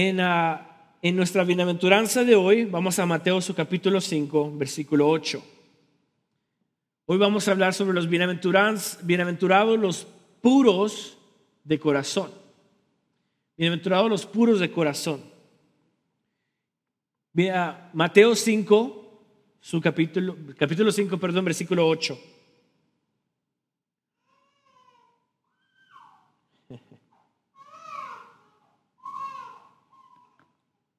En, nuestra bienaventuranza de hoy, vamos a Mateo su capítulo 5, versículo 8. Hoy vamos a hablar sobre los bienaventurados, los puros de corazón. Bienaventurados los puros de corazón. Mateo 5, su capítulo, capítulo 5, perdón, versículo 8.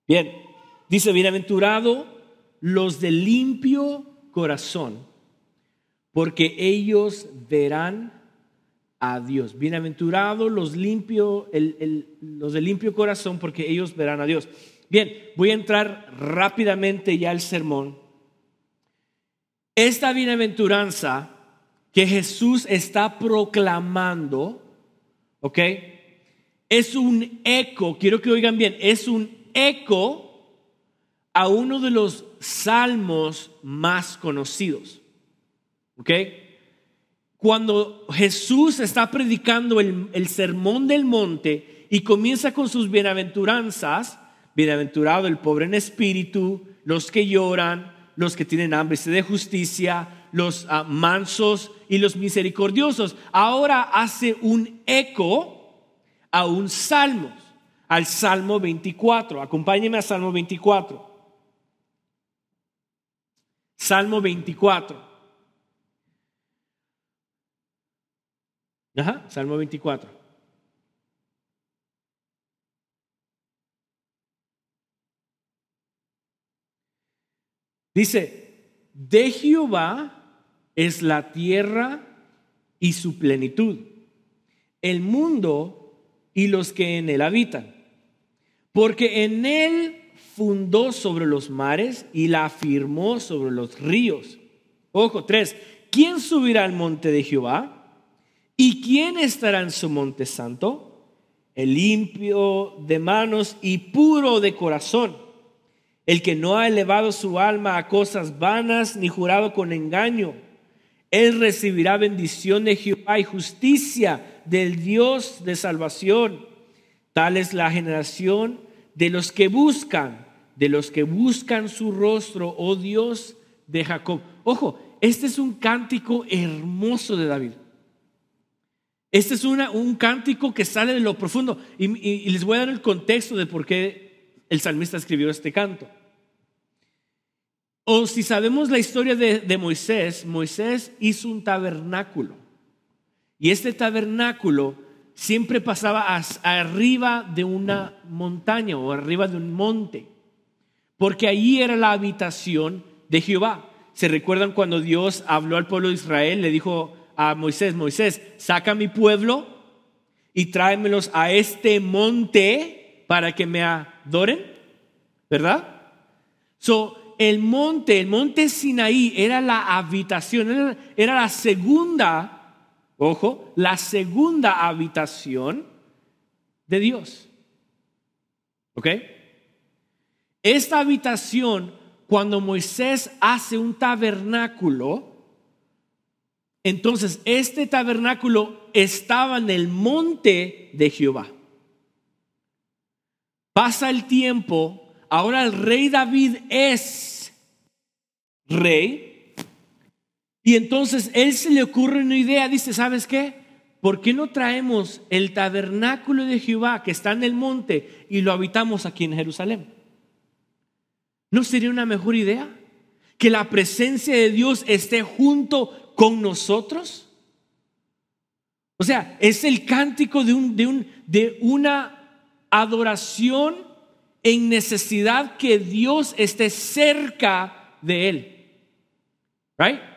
Bien, dice, bienaventurado los de limpio corazón, porque ellos verán a Dios. Bienaventurado los, limpio, los de limpio corazón, porque ellos verán a Dios. Bien, voy a entrar rápidamente ya al sermón. Esta bienaventuranza que Jesús está proclamando, ¿ok? Es un eco, quiero que oigan bien, es un eco a uno de los salmos más conocidos. ¿Ok? Cuando Jesús está predicando el, el sermón del monte y comienza con sus bienaventuranzas, bienaventurado el pobre en espíritu, los que lloran, los que tienen hambre de justicia, los ah, mansos y los misericordiosos. Ahora hace un eco a un salmo al Salmo 24. Acompáñeme a Salmo 24. Salmo 24. Ajá, Salmo 24. Dice, de Jehová es la tierra y su plenitud, el mundo y los que en él habitan porque en él fundó sobre los mares y la afirmó sobre los ríos. Ojo, tres, ¿quién subirá al monte de Jehová? ¿Y quién estará en su monte santo? El limpio de manos y puro de corazón, el que no ha elevado su alma a cosas vanas ni jurado con engaño. Él recibirá bendición de Jehová y justicia del Dios de salvación. Tal es la generación de los que buscan, de los que buscan su rostro, oh Dios de Jacob. Ojo, este es un cántico hermoso de David. Este es un cántico que sale de lo profundo. Y, les voy a dar el contexto de por qué el salmista escribió este canto. O si sabemos la historia de, de Moisés, Moisés hizo un tabernáculo. Y este tabernáculo siempre pasaba arriba de una montaña o arriba de un monte, porque allí era la habitación de Jehová. ¿Se recuerdan cuando Dios habló al pueblo de Israel? Le dijo a Moisés, Moisés, saca a mi pueblo y tráemelos a este monte para que me adoren, ¿verdad? So, el monte, el monte Sinaí era la habitación, era, era la segunda ojo, la segunda habitación de Dios. ¿Ok? Esta habitación, cuando Moisés hace un tabernáculo, entonces este tabernáculo estaba en el monte de Jehová. Pasa el tiempo, ahora el rey David es rey, y entonces él se le ocurre una idea, dice, ¿sabes qué? ¿Por qué no traemos el tabernáculo de Jehová que está en el monte y lo habitamos aquí en Jerusalén? ¿No sería una mejor idea? Que la presencia de Dios esté junto con nosotros. O sea, es el cántico de, un, de, un, de una adoración en necesidad que Dios esté cerca de él. Right?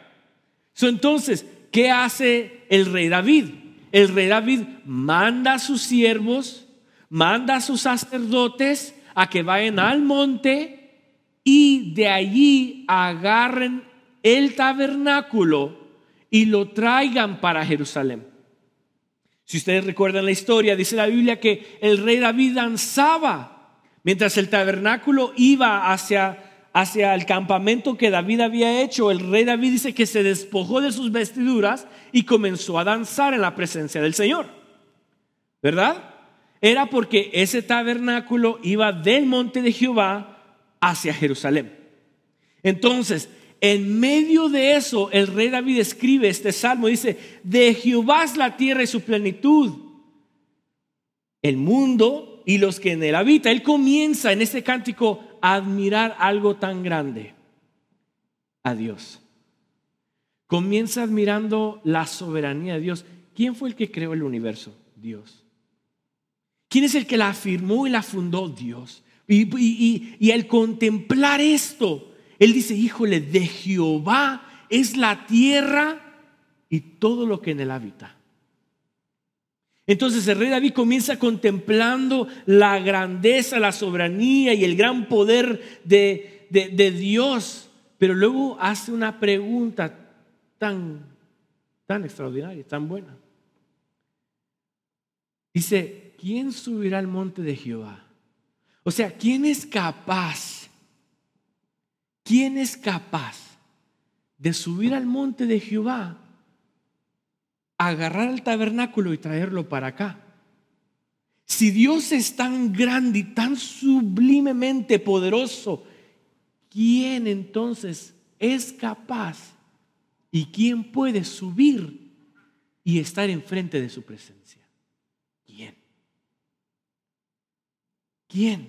Entonces, ¿qué hace el rey David? El rey David manda a sus siervos, manda a sus sacerdotes a que vayan al monte y de allí agarren el tabernáculo y lo traigan para Jerusalén. Si ustedes recuerdan la historia, dice la Biblia que el rey David danzaba mientras el tabernáculo iba hacia hacia el campamento que David había hecho, el rey David dice que se despojó de sus vestiduras y comenzó a danzar en la presencia del Señor. ¿Verdad? era porque ese tabernáculo iba del monte de Jehová hacia Jerusalén. Entonces, en medio de eso, el rey David escribe este salmo, dice, de Jehová es la tierra y su plenitud, el mundo y los que en él habitan. Él comienza en este cántico admirar algo tan grande, a Dios. Comienza admirando la soberanía de Dios. ¿Quién fue el que creó el universo? Dios. ¿Quién es el que la afirmó y la fundó? Dios. Y, al contemplar esto, él dice, híjole, de Jehová es la tierra y todo lo que en él habita. Entonces el rey David comienza contemplando la grandeza, la soberanía y el gran poder de, de Dios, pero luego hace una pregunta tan, tan extraordinaria, tan buena. Dice, ¿quién subirá al monte de Jehová? O sea, ¿quién es capaz? ¿Quién es capaz de subir al monte de Jehová, agarrar el tabernáculo y traerlo para acá? Si Dios es tan grande y tan sublimemente poderoso, ¿quién entonces es capaz ¿Y quién puede subir y estar enfrente de su presencia? ¿Quién? ¿Quién?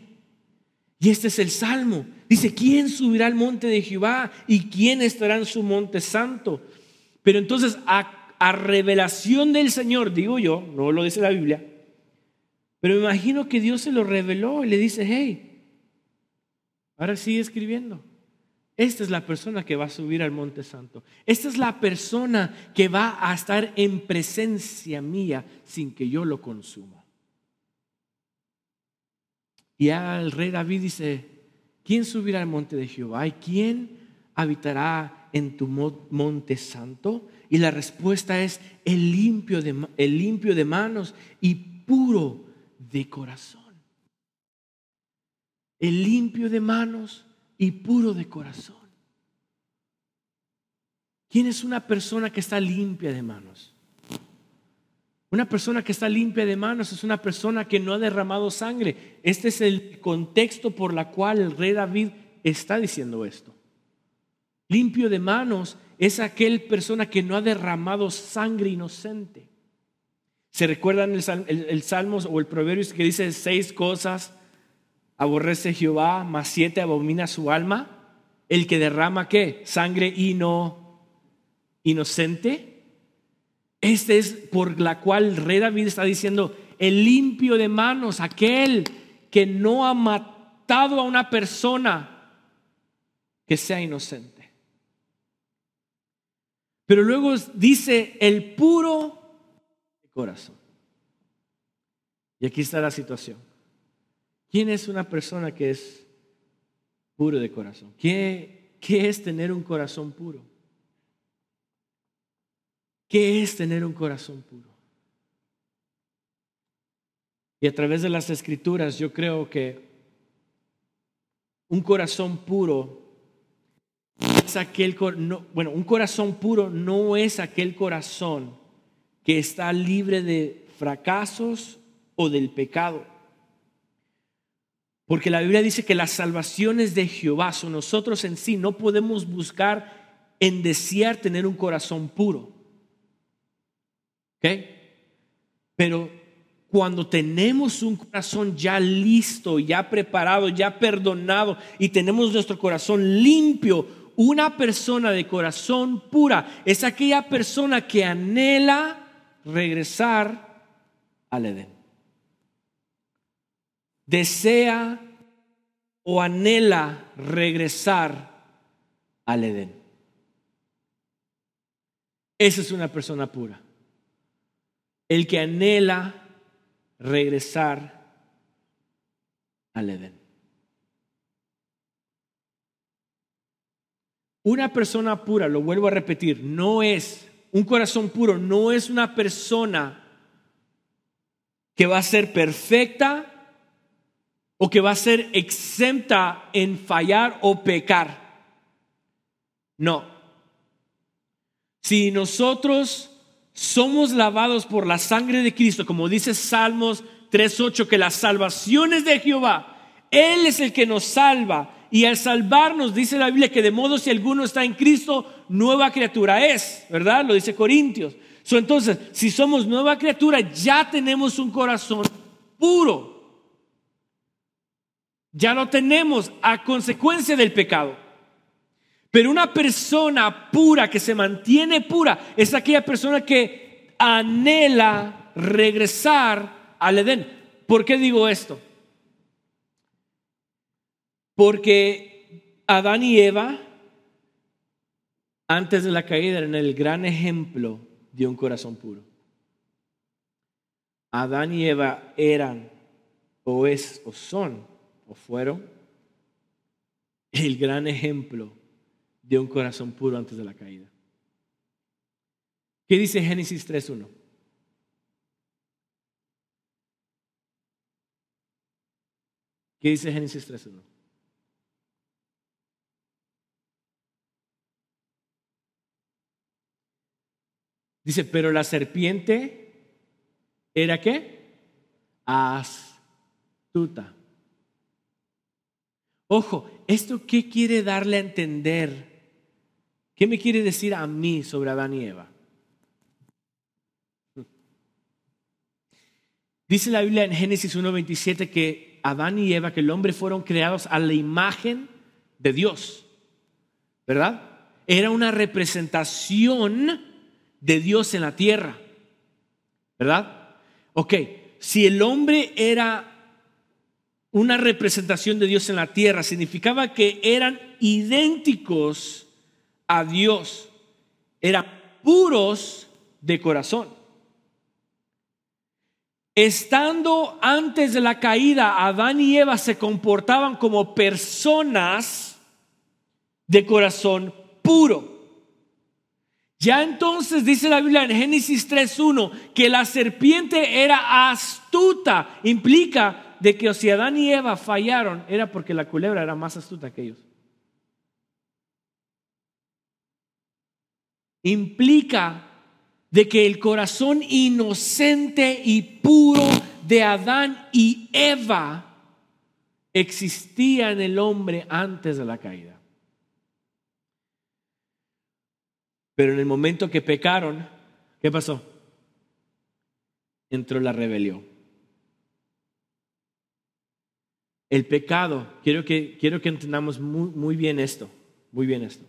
Y este es el salmo. Dice, ¿quién subirá al monte de Jehová y quién estará en su monte santo? Pero entonces a, a revelación del Señor, digo yo, no lo dice la Biblia, pero me imagino que Dios se lo reveló y le dice, hey, ahora sigue escribiendo. Esta es la persona que va a subir al monte santo. Esta es la persona que va a estar en presencia mía sin que yo lo consuma. Y el rey David dice, ¿quién subirá al monte de Jehová? ¿Y quién habitará en tu monte santo? Y la respuesta es el limpio de, el limpio de manos y puro de corazón. El limpio de manos y puro de corazón. ¿Quién es una persona que está limpia de manos? Una persona que está limpia de manos es una persona que no ha derramado sangre. Este es el contexto por la cual el rey David está diciendo esto. Limpio de manos es aquel persona que no ha derramado sangre inocente. ¿Se recuerdan el, el, Salmo o el Proverbio que dice seis cosas aborrece Jehová, más siete abomina su alma. El que derrama qué? Sangre inocente. Este es por la cual el rey David está diciendo, el limpio de manos, aquel que no ha matado a una persona que sea inocente. Pero luego dice el puro corazón. Y aquí está la situación. ¿Quién es una persona que es puro de corazón? ¿Qué, qué es tener un corazón puro? ¿Qué es tener un corazón puro? Y a través de las escrituras yo creo que un corazón puro es aquel, bueno, un corazón puro no es aquel corazón que está libre de fracasos o del pecado. Porque la Biblia dice que las salvaciones de Jehová son nosotros en sí. No podemos buscar en desear tener un corazón puro. Pero cuando tenemos un corazón ya listo, ya preparado, ya perdonado y tenemos nuestro corazón limpio, una persona de corazón pura es aquella persona que anhela regresar al Edén desea o anhela regresar al Edén. Esa es una persona pura. El que anhela regresar al Edén. Una persona pura, lo vuelvo a repetir, no es, un corazón puro no es una persona que va a ser perfecta o que va a ser exenta en fallar o pecar. No. Si nosotros somos lavados por la sangre de Cristo, como dice Salmos 3.8 que la salvación es de Jehová. Él es el que nos salva. Y al salvarnos, dice la Biblia que de modo si alguno está en Cristo, nueva criatura es, ¿verdad? Lo dice Corintios. entonces, si somos nueva criatura, ya tenemos un corazón puro. Ya lo tenemos a consecuencia del pecado. Pero una persona pura que se mantiene pura es aquella persona que anhela regresar al Edén. ¿Por qué digo esto? Porque Adán y Eva, antes de la caída, eran el gran ejemplo de un corazón puro. Adán y Eva eran, o es, o son, o fueron, el gran ejemplo de un corazón puro antes de la caída. ¿Qué dice Génesis 3.1? ¿Qué dice Génesis 3.1? Dice, pero la serpiente era qué? Astuta. Ojo, ¿esto qué quiere darle a entender ¿Qué me quiere decir a mí sobre Adán y Eva? Dice la Biblia en Génesis 1.27 que Adán y Eva, que el hombre fueron creados a la imagen de Dios, ¿verdad? Era una representación de Dios en la tierra, ¿verdad? Ok, si el hombre era una representación de Dios en la tierra, significaba que eran idénticos a Dios. Eran puros de corazón. Estando antes de la caída, Adán y Eva se comportaban como personas de corazón puro. Ya entonces dice la Biblia en Génesis 3.1 que la serpiente era astuta. Implica de que si Adán y Eva fallaron era porque la culebra era más astuta que ellos. implica de que el corazón inocente y puro de Adán y Eva existía en el hombre antes de la caída. Pero en el momento que pecaron, ¿qué pasó? Entró la rebelión. El pecado, quiero que, quiero que entendamos muy, muy bien esto, muy bien esto.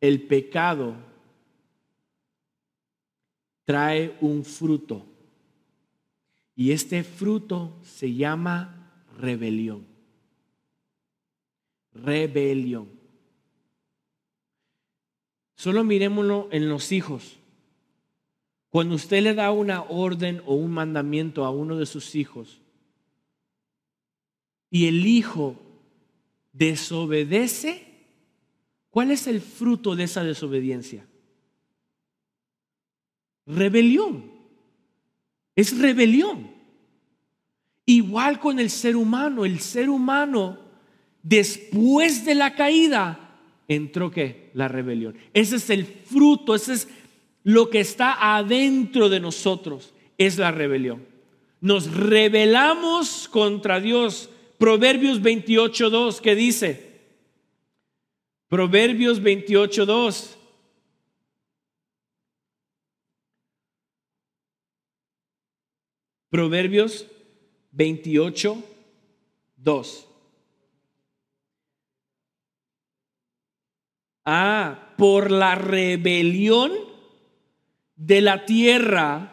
El pecado trae un fruto. Y este fruto se llama rebelión. Rebelión. Solo miremoslo en los hijos. Cuando usted le da una orden o un mandamiento a uno de sus hijos y el hijo desobedece, ¿cuál es el fruto de esa desobediencia? rebelión. Es rebelión. Igual con el ser humano. El ser humano, después de la caída, entró que la rebelión. Ese es el fruto, ese es lo que está adentro de nosotros, es la rebelión. Nos rebelamos contra Dios. Proverbios 28.2 que dice, Proverbios 28.2, Proverbios 28, 2. Ah, por la rebelión de la tierra,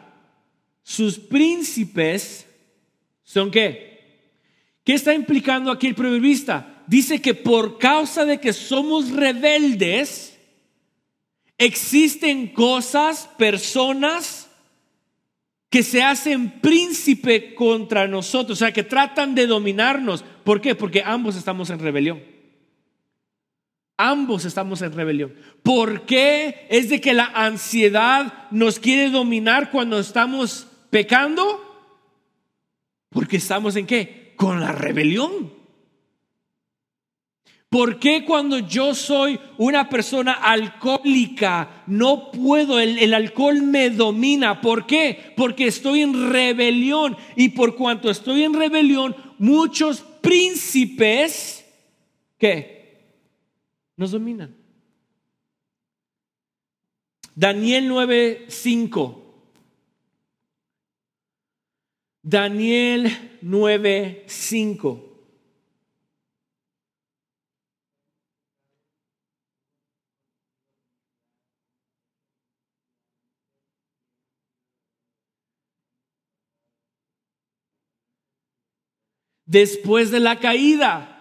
sus príncipes son qué? ¿Qué está implicando aquí el proverbista? Dice que por causa de que somos rebeldes, existen cosas, personas, que se hacen príncipe contra nosotros, o sea, que tratan de dominarnos. ¿Por qué? Porque ambos estamos en rebelión. Ambos estamos en rebelión. ¿Por qué es de que la ansiedad nos quiere dominar cuando estamos pecando? Porque estamos en qué? Con la rebelión. ¿Por qué cuando yo soy una persona alcohólica no puedo, el, el, alcohol me domina? ¿Por qué? Porque estoy en rebelión y por cuanto estoy en rebelión, muchos príncipes, ¿qué? Nos dominan. Daniel 9:5. Daniel 9:5. Después de la caída,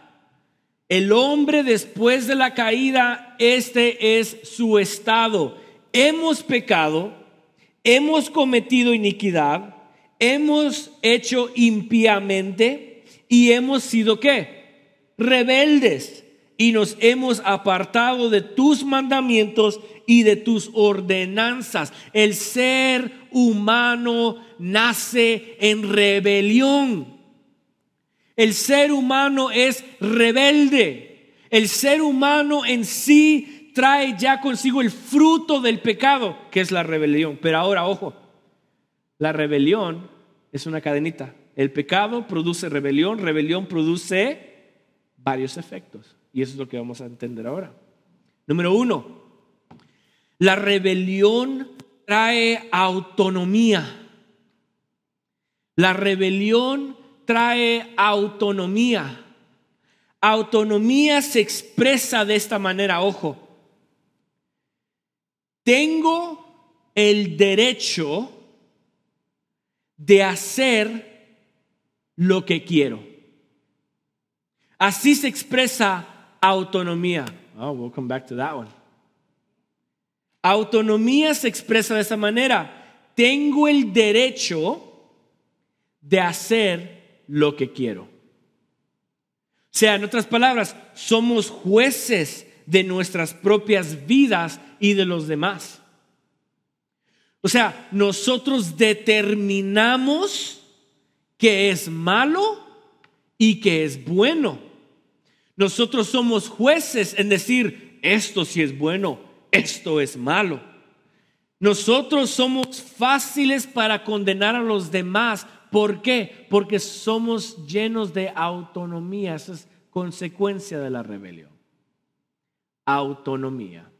el hombre después de la caída, este es su estado hemos pecado, hemos cometido iniquidad, hemos hecho impíamente y hemos sido qué? Rebeldes y nos hemos apartado de tus mandamientos y de tus ordenanzas. El ser humano nace en rebelión. El ser humano es rebelde. El ser humano en sí trae ya consigo el fruto del pecado, que es la rebelión. Pero ahora, ojo, la rebelión es una cadenita. El pecado produce rebelión, rebelión produce varios efectos. Y eso es lo que vamos a entender ahora. Número uno, la rebelión trae autonomía. La rebelión trae autonomía. Autonomía se expresa de esta manera, ojo tengo el derecho de hacer lo que quiero. Así se expresa autonomía. Oh, we'll come back to that one. Autonomía se expresa de esa manera. Tengo el derecho de hacer lo que quiero. O sea, en otras palabras, somos jueces de nuestras propias vidas y de los demás. O sea, nosotros determinamos que es malo y que es bueno. Nosotros somos jueces en decir, esto sí es bueno, esto es malo. Nosotros somos fáciles para condenar a los demás. ¿Por qué? Porque somos llenos de autonomía. Esa es consecuencia de la rebelión autonomía.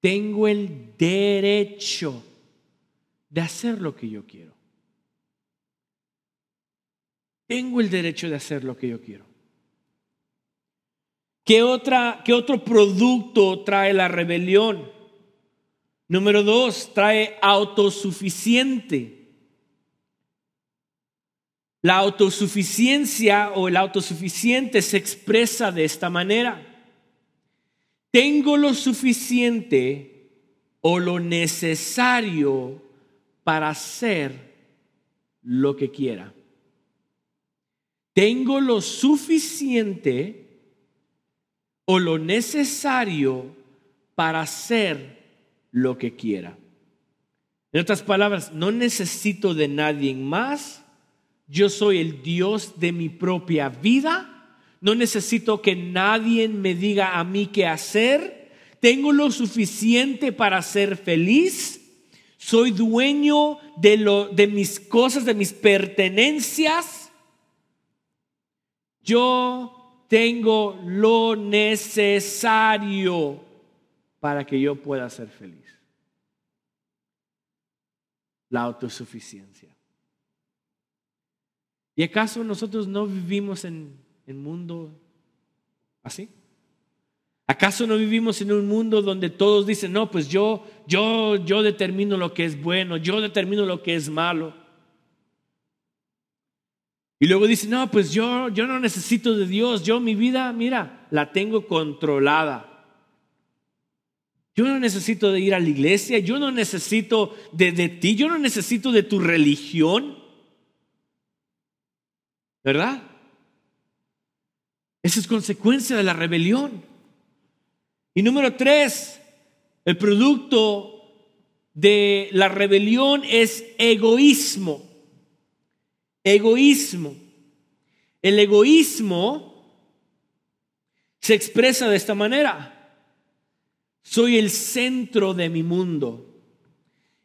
Tengo el derecho de hacer lo que yo quiero. Tengo el derecho de hacer lo que yo quiero. ¿Qué, otra, qué otro producto trae la rebelión? Número dos, trae autosuficiente. La autosuficiencia o el autosuficiente se expresa de esta manera tengo lo suficiente o lo necesario para hacer lo que quiera. Tengo lo suficiente o lo necesario para hacer lo que quiera. En otras palabras, no necesito de nadie más. Yo soy el Dios de mi propia vida no necesito que nadie me diga a mí qué hacer. Tengo lo suficiente para ser feliz. Soy dueño de, lo, de mis cosas, de mis pertenencias. Yo tengo lo necesario para que yo pueda ser feliz. La autosuficiencia. ¿Y acaso nosotros no vivimos en el mundo así? ¿Acaso no vivimos en un mundo donde todos dicen, no, pues yo, yo, yo determino lo que es bueno, yo determino lo que es malo? Y luego dicen, no, pues yo, yo no necesito de Dios, yo mi vida, mira, la tengo controlada. Yo no necesito de ir a la iglesia, yo no necesito de, de ti, yo no necesito de tu religión. ¿Verdad? Esa es consecuencia de la rebelión. Y número tres, el producto de la rebelión es egoísmo. Egoísmo. El egoísmo se expresa de esta manera. Soy el centro de mi mundo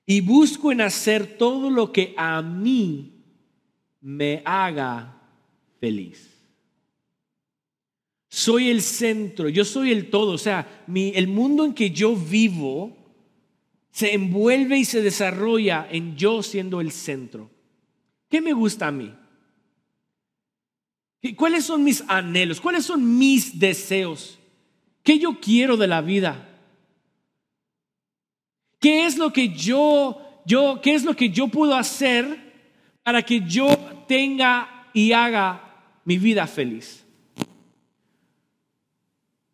y busco en hacer todo lo que a mí me haga feliz. Soy el centro, yo soy el todo, o sea, el mundo en que yo vivo se envuelve y se desarrolla en yo siendo el centro. ¿Qué me gusta a mí? ¿Cuáles son mis anhelos? ¿Cuáles son mis deseos? ¿Qué yo quiero de la vida? ¿Qué es lo que yo, yo, qué es lo que yo puedo hacer para que yo tenga y haga mi vida feliz?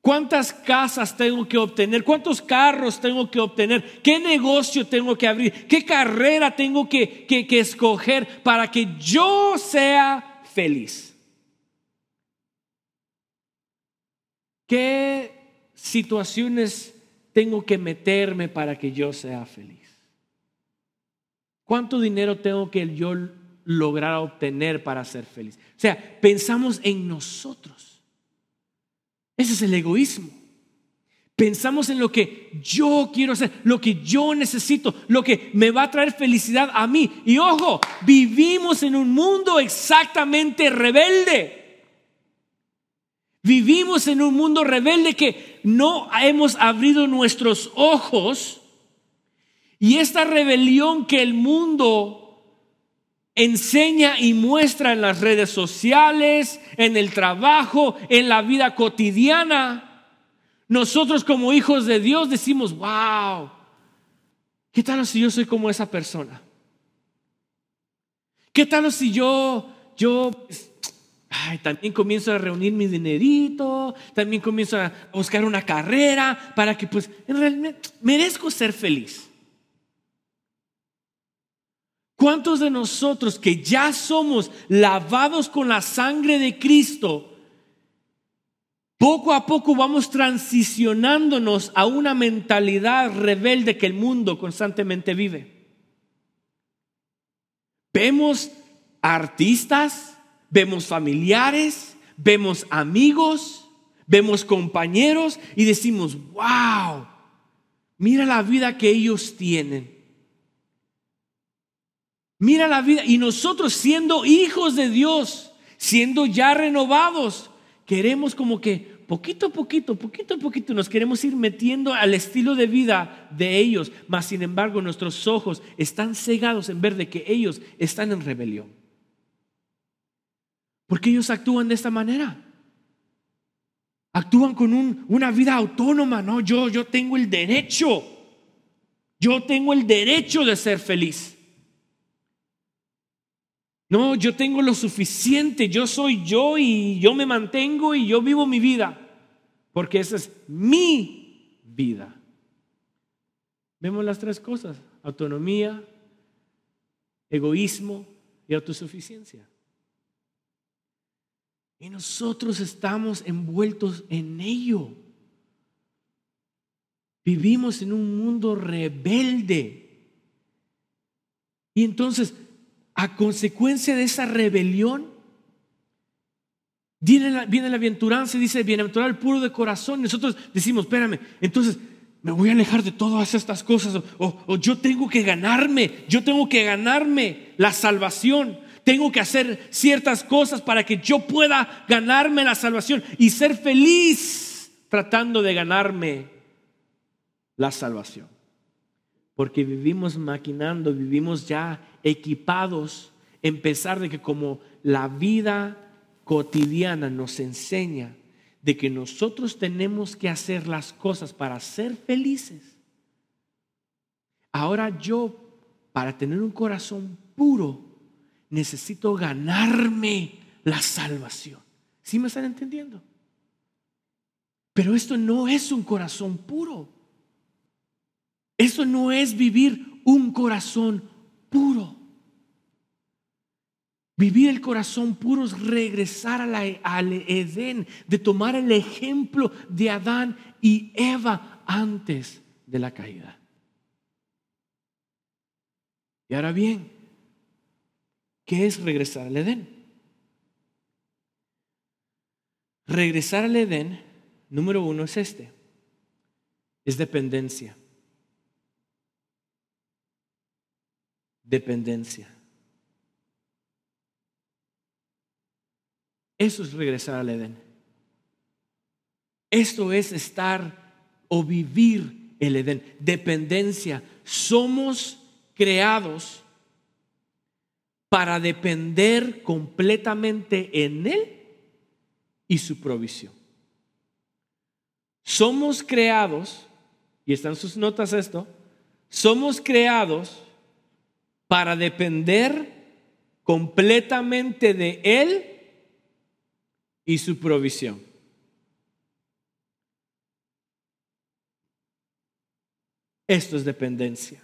¿Cuántas casas tengo que obtener? ¿Cuántos carros tengo que obtener? ¿Qué negocio tengo que abrir? ¿Qué carrera tengo que, que, que escoger para que yo sea feliz? ¿Qué situaciones tengo que meterme para que yo sea feliz? ¿Cuánto dinero tengo que yo lograr obtener para ser feliz? Sea, pensamos en nosotros. Ese es el egoísmo. Pensamos en lo que yo quiero hacer, lo que yo necesito, lo que me va a traer felicidad a mí. Y ojo, vivimos en un mundo exactamente rebelde. Vivimos en un mundo rebelde que no hemos abrido nuestros ojos y esta rebelión que el mundo enseña y muestra en las redes sociales, en el trabajo, en la vida cotidiana, nosotros como hijos de Dios decimos, wow, ¿qué tal si yo soy como esa persona? ¿Qué tal si yo, yo pues, también comienzo a reunir mi dinerito, también comienzo a buscar una carrera para que pues en realidad merezco ser feliz. ¿Cuántos de nosotros que ya somos lavados con la sangre de Cristo, poco a poco vamos transicionándonos a una mentalidad rebelde que el mundo constantemente vive? Vemos artistas, vemos familiares, vemos amigos, vemos compañeros y decimos, wow, mira la vida que ellos tienen. Mira la vida. Y nosotros siendo hijos de Dios, siendo ya renovados, queremos como que poquito a poquito, poquito a poquito nos queremos ir metiendo al estilo de vida de ellos, mas sin embargo nuestros ojos están cegados en ver de que ellos están en rebelión. Porque ellos actúan de esta manera. Actúan con una vida autónoma, no, yo, yo tengo el derecho, yo tengo el derecho de ser feliz. No, yo tengo lo suficiente, yo soy yo y yo me mantengo y yo vivo mi vida, porque esa es mi vida. Vemos las tres cosas, autonomía, egoísmo y autosuficiencia. Y nosotros estamos envueltos en ello. Vivimos en un mundo rebelde. Y entonces, a consecuencia de esa rebelión, viene la, viene la bienaventuranza y dice, bienaventurado el puro de corazón. Y nosotros decimos, espérame, entonces me voy a alejar de todas estas cosas. o yo tengo que ganarme, yo tengo que ganarme la salvación tengo que hacer ciertas cosas para que yo pueda ganarme la salvación y ser feliz tratando de ganarme la salvación. Porque vivimos maquinando, vivimos ya equipados, en pesar de que como la vida cotidiana nos enseña de que nosotros tenemos que hacer las cosas para ser felices. Ahora yo, para tener un corazón puro, necesito ganarme la salvación. ¿Sí me están entendiendo? Pero esto no es un corazón puro. Esto no es vivir un corazón puro. Vivir el corazón puro es regresar al Edén, de tomar el ejemplo de Adán y Eva antes de la caída. Y ahora bien, ¿Qué es regresar al Edén? Regresar al Edén número uno es este, es dependencia. Dependencia. Eso es regresar al Edén. Esto es estar o vivir el Edén. Dependencia. Somos creados para depender completamente en Él y su provisión. Somos creados, y están sus notas esto, somos creados para depender completamente de Él y su provisión. Esto es dependencia.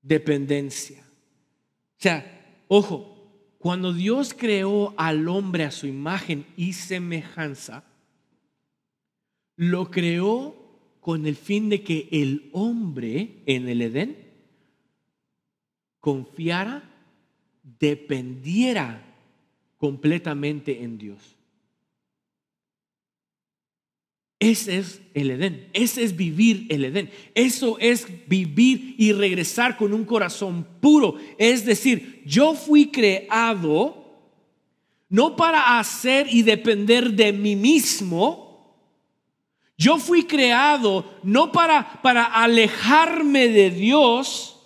Dependencia. O sea, ojo, cuando Dios creó al hombre a su imagen y semejanza, lo creó con el fin de que el hombre en el Edén confiara, dependiera completamente en Dios. Ese es el Edén, ese es vivir el Edén, eso es vivir y regresar con un corazón puro. Es decir, yo fui creado no para hacer y depender de mí mismo, yo fui creado no para, para alejarme de Dios,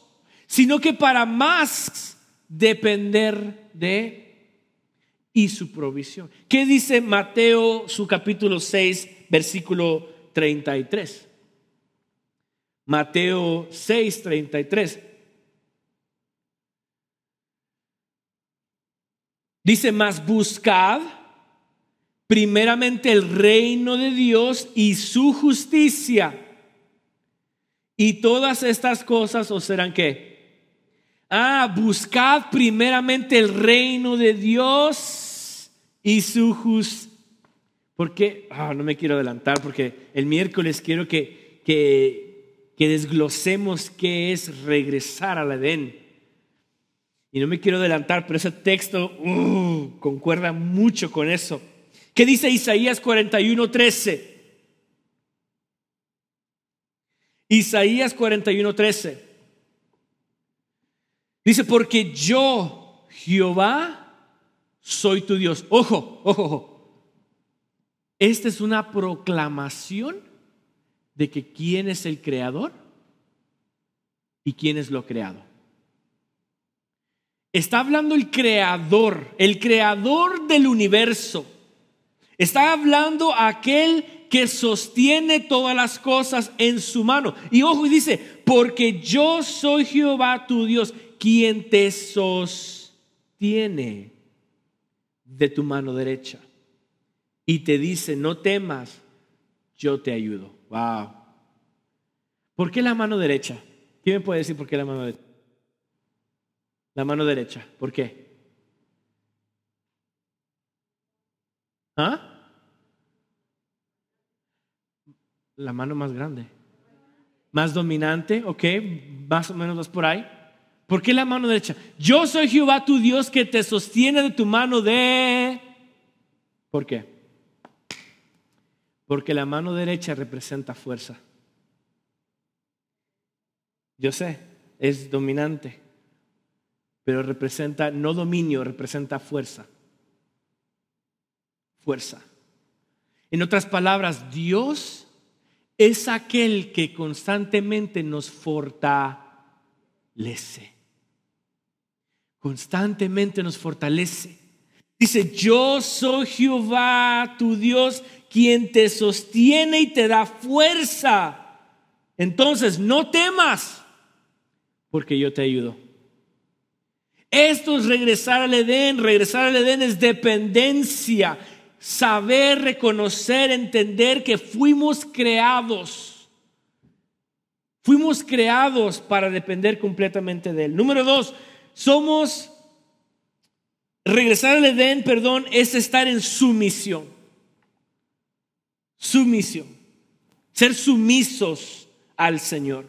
sino que para más depender de y su provisión. ¿Qué dice Mateo su capítulo 6? versículo 33. Mateo 6, 33. Dice, más buscad primeramente el reino de Dios y su justicia. Y todas estas cosas os serán que. Ah, buscad primeramente el reino de Dios y su justicia porque, ah, no me quiero adelantar, porque el miércoles quiero que, que, que desglosemos qué es regresar al Edén. Y no me quiero adelantar, pero ese texto uh, concuerda mucho con eso. ¿Qué dice Isaías 41, 13? Isaías 41, 13. Dice, porque yo, Jehová, soy tu Dios. Ojo, ojo, ojo. Esta es una proclamación de que quién es el creador y quién es lo creado. Está hablando el creador, el creador del universo. Está hablando aquel que sostiene todas las cosas en su mano. Y ojo, y dice, porque yo soy Jehová tu Dios, quien te sostiene de tu mano derecha y te dice, no temas, yo te ayudo. Wow. ¿Por qué la mano derecha? ¿Quién me puede decir por qué la mano derecha? La mano derecha, ¿por qué? ¿Ah? La mano más grande. Más dominante, ok, más o menos vas por ahí. ¿Por qué la mano derecha? Yo soy Jehová tu Dios que te sostiene de tu mano de... ¿Por qué? Porque la mano derecha representa fuerza. Yo sé, es dominante, pero representa, no dominio, representa fuerza. Fuerza. En otras palabras, Dios es aquel que constantemente nos fortalece. Constantemente nos fortalece. Dice, yo soy Jehová, tu Dios, quien te sostiene y te da fuerza. Entonces, no temas, porque yo te ayudo. Esto es regresar al Edén. Regresar al Edén es dependencia. Saber, reconocer, entender que fuimos creados. Fuimos creados para depender completamente de Él. Número dos, somos Regresar al Edén, perdón, es estar en sumisión. Sumisión. Ser sumisos al Señor.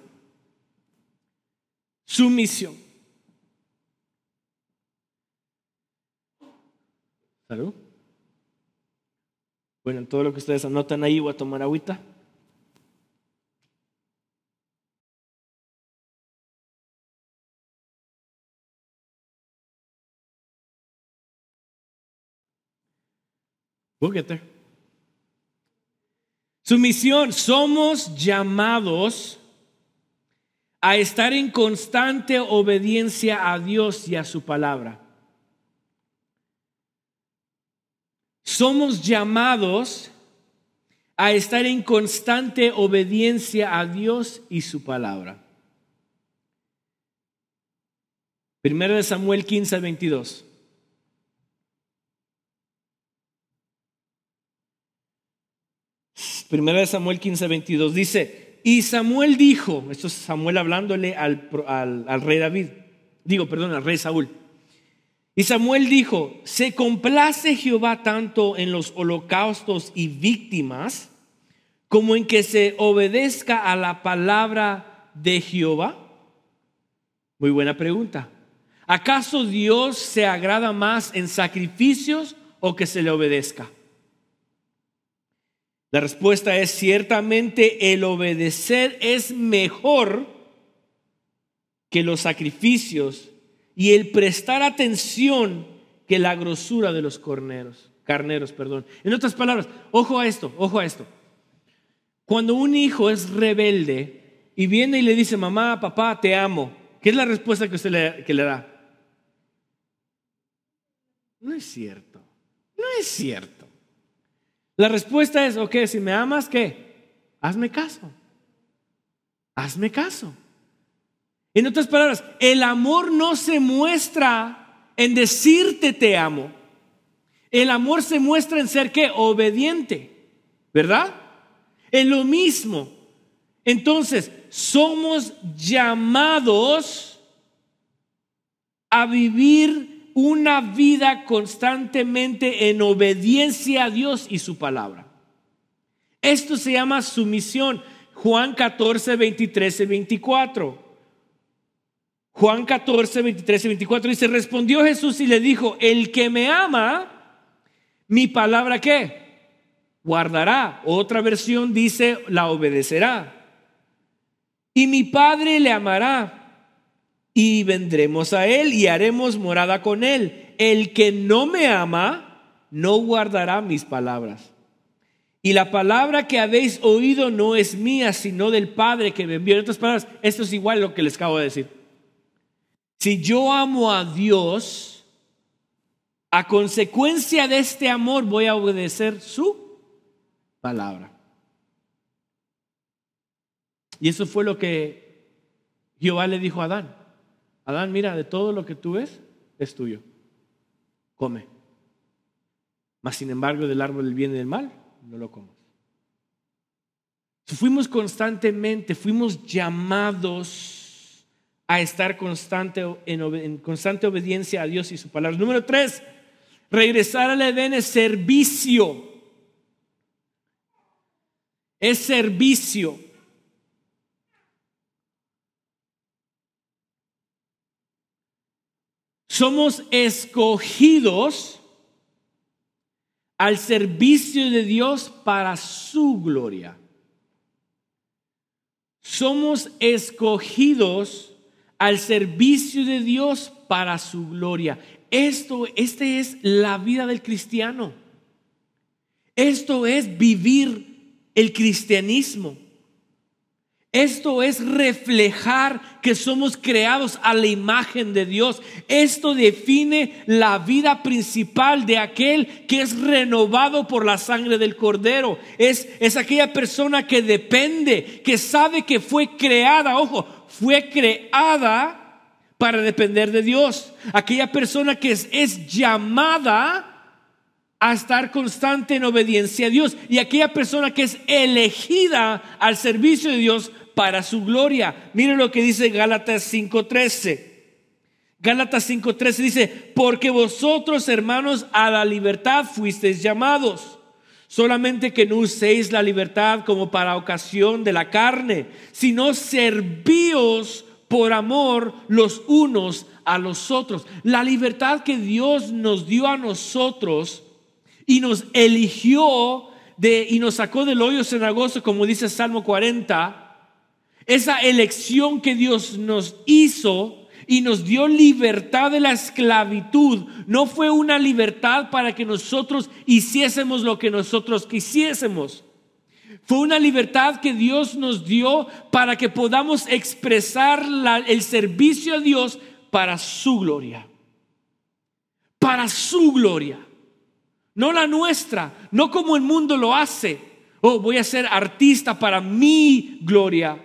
Sumisión. ¿Salud? Bueno, en todo lo que ustedes anotan ahí, voy a tomar agüita. There. Su misión, somos llamados a estar en constante obediencia a Dios y a su palabra. Somos llamados a estar en constante obediencia a Dios y su palabra. Primero de Samuel 15 22. Primera de Samuel 15, 22 dice, y Samuel dijo, esto es Samuel hablándole al, al, rey David, digo, perdón, al rey Saúl. Y Samuel dijo, ¿se complace Jehová tanto en los holocaustos y víctimas como en que se obedezca a la palabra de Jehová? Muy buena pregunta. ¿Acaso Dios se agrada más en sacrificios o que se le obedezca? La respuesta es ciertamente el obedecer es mejor que los sacrificios y el prestar atención que la grosura de los corneros, carneros, perdón. En otras palabras, ojo a esto, ojo a esto. Cuando un hijo es rebelde y viene y le dice, mamá, papá, te amo, ¿qué es la respuesta que usted que le da? No es cierto, no es cierto. La respuesta es, ok, si me amas, ¿qué? Hazme caso. Hazme caso. En otras palabras, el amor no se muestra en decirte te amo. El amor se muestra en ser qué? Obediente. ¿Verdad? En lo mismo. Entonces, somos llamados a vivir una vida constantemente en obediencia a Dios y su palabra. Esto se llama sumisión. Juan 14, 23 y 24. Juan 14, 23 y 24 dice, respondió Jesús y le dijo, el que me ama, mi palabra qué? Guardará. Otra versión dice, la obedecerá. Y mi Padre le amará y vendremos a Él y haremos morada con Él. El que no me ama, no guardará mis palabras. Y la palabra que habéis oído no es mía, sino del Padre que me envió. En otras palabras, esto es igual a lo que les acabo de decir. Si yo amo a Dios, a consecuencia de este amor voy a obedecer su palabra. Y eso fue lo que Jehová le dijo a Adán. Adán, mira, de todo lo que tú ves es tuyo. Come. Mas sin embargo, del árbol del bien y del mal, no lo comas. Fuimos constantemente, fuimos llamados a estar constante, en, en constante obediencia a Dios y su palabra. Número tres, regresar al Edén es servicio. Es servicio. Somos escogidos al servicio de Dios para su gloria. Somos escogidos al servicio de Dios para su gloria. Esto, esta es la vida del cristiano. Esto es vivir el cristianismo. Esto es reflejar que somos creados a la imagen de Dios. Esto define la vida principal de aquel que es renovado por la sangre del cordero. Es, es aquella persona que depende, que sabe que fue creada, ojo, fue creada para depender de Dios. Aquella persona que es, es llamada a estar constante en obediencia a Dios. Y aquella persona que es elegida al servicio de Dios para su gloria. Miren lo que dice Gálatas 5:13. Gálatas 5:13 dice, porque vosotros hermanos a la libertad fuisteis llamados, solamente que no uséis la libertad como para ocasión de la carne, sino servíos por amor los unos a los otros. La libertad que Dios nos dio a nosotros y nos eligió de y nos sacó del hoyo cenagoso, como dice Salmo 40, esa elección que Dios nos hizo y nos dio libertad de la esclavitud, no fue una libertad para que nosotros hiciésemos lo que nosotros quisiésemos. Fue una libertad que Dios nos dio para que podamos expresar el servicio a Dios para su gloria. Para su gloria. No la nuestra, no como el mundo lo hace. Oh, voy a ser artista para mi gloria.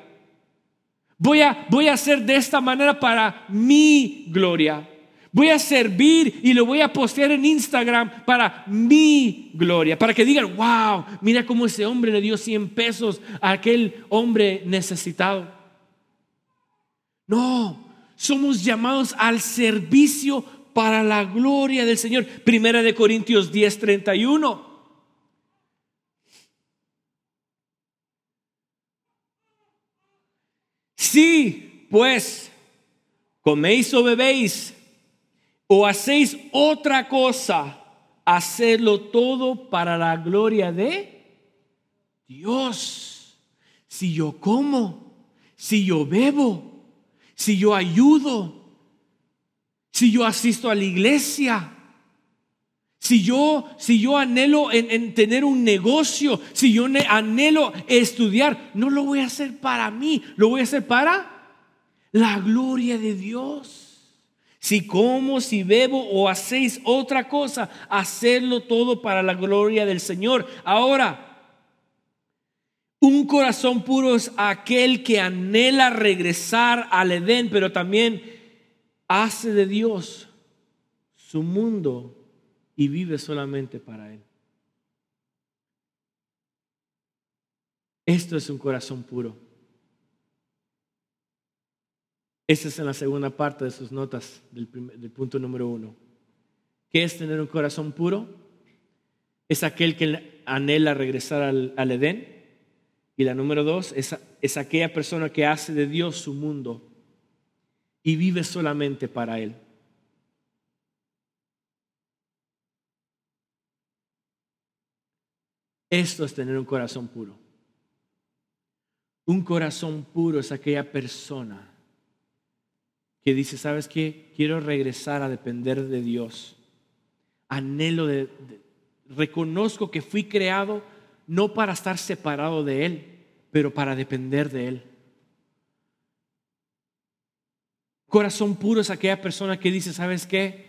Voy a, voy a hacer de esta manera para mi gloria. Voy a servir y lo voy a postear en Instagram para mi gloria, para que digan, wow, mira cómo ese hombre le dio 100 pesos a aquel hombre necesitado. No, somos llamados al servicio para la gloria del Señor. Primera de Corintios 10, 31. Si pues coméis o bebéis o hacéis otra cosa, hacedlo todo para la gloria de Dios. Si yo como, si yo bebo, si yo ayudo, si yo asisto a la iglesia, si yo, si yo anhelo en, tener un negocio, si yo anhelo estudiar, no lo voy a hacer para mí, lo voy a hacer para la gloria de Dios. Si como, si bebo o hacéis otra cosa, hacerlo todo para la gloria del Señor. Ahora, un corazón puro es aquel que anhela regresar al Edén, pero también hace de Dios su mundo y vive solamente para Él. Esto es un corazón puro. Esta es en la segunda parte de sus notas del, punto número uno. ¿Qué es tener un corazón puro? Es aquel que anhela regresar al, al Edén. Y la número dos es, es aquella persona que hace de Dios su mundo y vive solamente para Él. Esto es tener un corazón puro. Un corazón puro es aquella persona que dice, ¿sabes qué? Quiero regresar a depender de Dios. Anhelo de, reconozco que fui creado no para estar separado de Él, pero para depender de Él. Corazón puro es aquella persona que dice, ¿sabes qué?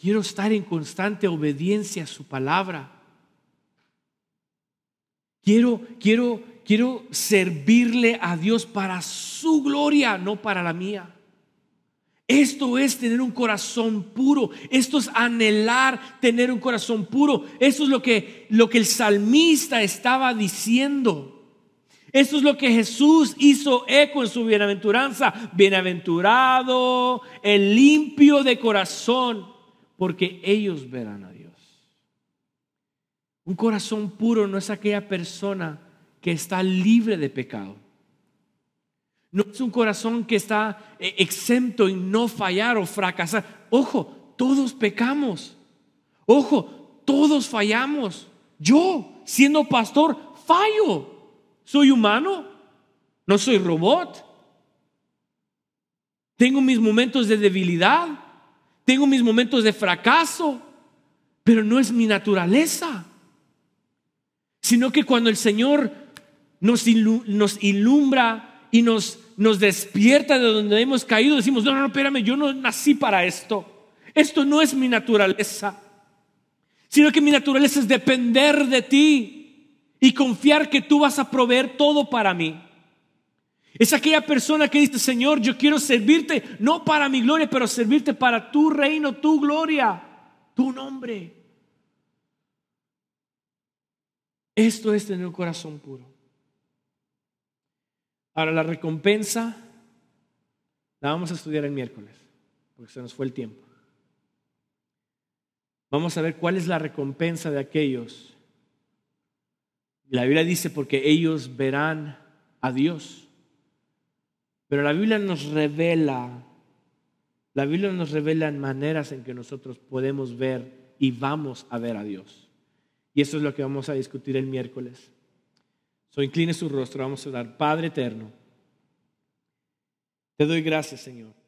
Quiero estar en constante obediencia a su palabra. Quiero, quiero, quiero servirle a Dios para su gloria, no para la mía. Esto es tener un corazón puro. Esto es anhelar tener un corazón puro. Esto es lo que, lo que el salmista estaba diciendo. Esto es lo que Jesús hizo eco en su bienaventuranza. Bienaventurado el limpio de corazón, porque ellos verán a Dios. Un corazón puro no es aquella persona que está libre de pecado. No es un corazón que está eh, exento en no fallar o fracasar. Ojo, todos pecamos. Ojo, todos fallamos. Yo, siendo pastor, fallo. Soy humano, no soy robot. Tengo mis momentos de debilidad, tengo mis momentos de fracaso, pero no es mi naturaleza sino que cuando el Señor nos, ilumbra y nos, despierta de donde hemos caído, decimos, no, no, espérame, yo no nací para esto. Esto no es mi naturaleza, sino que mi naturaleza es depender de ti y confiar que tú vas a proveer todo para mí. Es aquella persona que dice, Señor, yo quiero servirte, no para mi gloria, pero servirte para tu reino, tu gloria, tu nombre. Esto es tener un corazón puro. Ahora la recompensa la vamos a estudiar el miércoles, porque se nos fue el tiempo. Vamos a ver cuál es la recompensa de aquellos. La Biblia dice porque ellos verán a Dios. Pero la Biblia nos revela, la Biblia nos revela en maneras en que nosotros podemos ver y vamos a ver a Dios. Y eso es lo que vamos a discutir el miércoles. So, incline su rostro, vamos a dar Padre eterno. Te doy gracias, Señor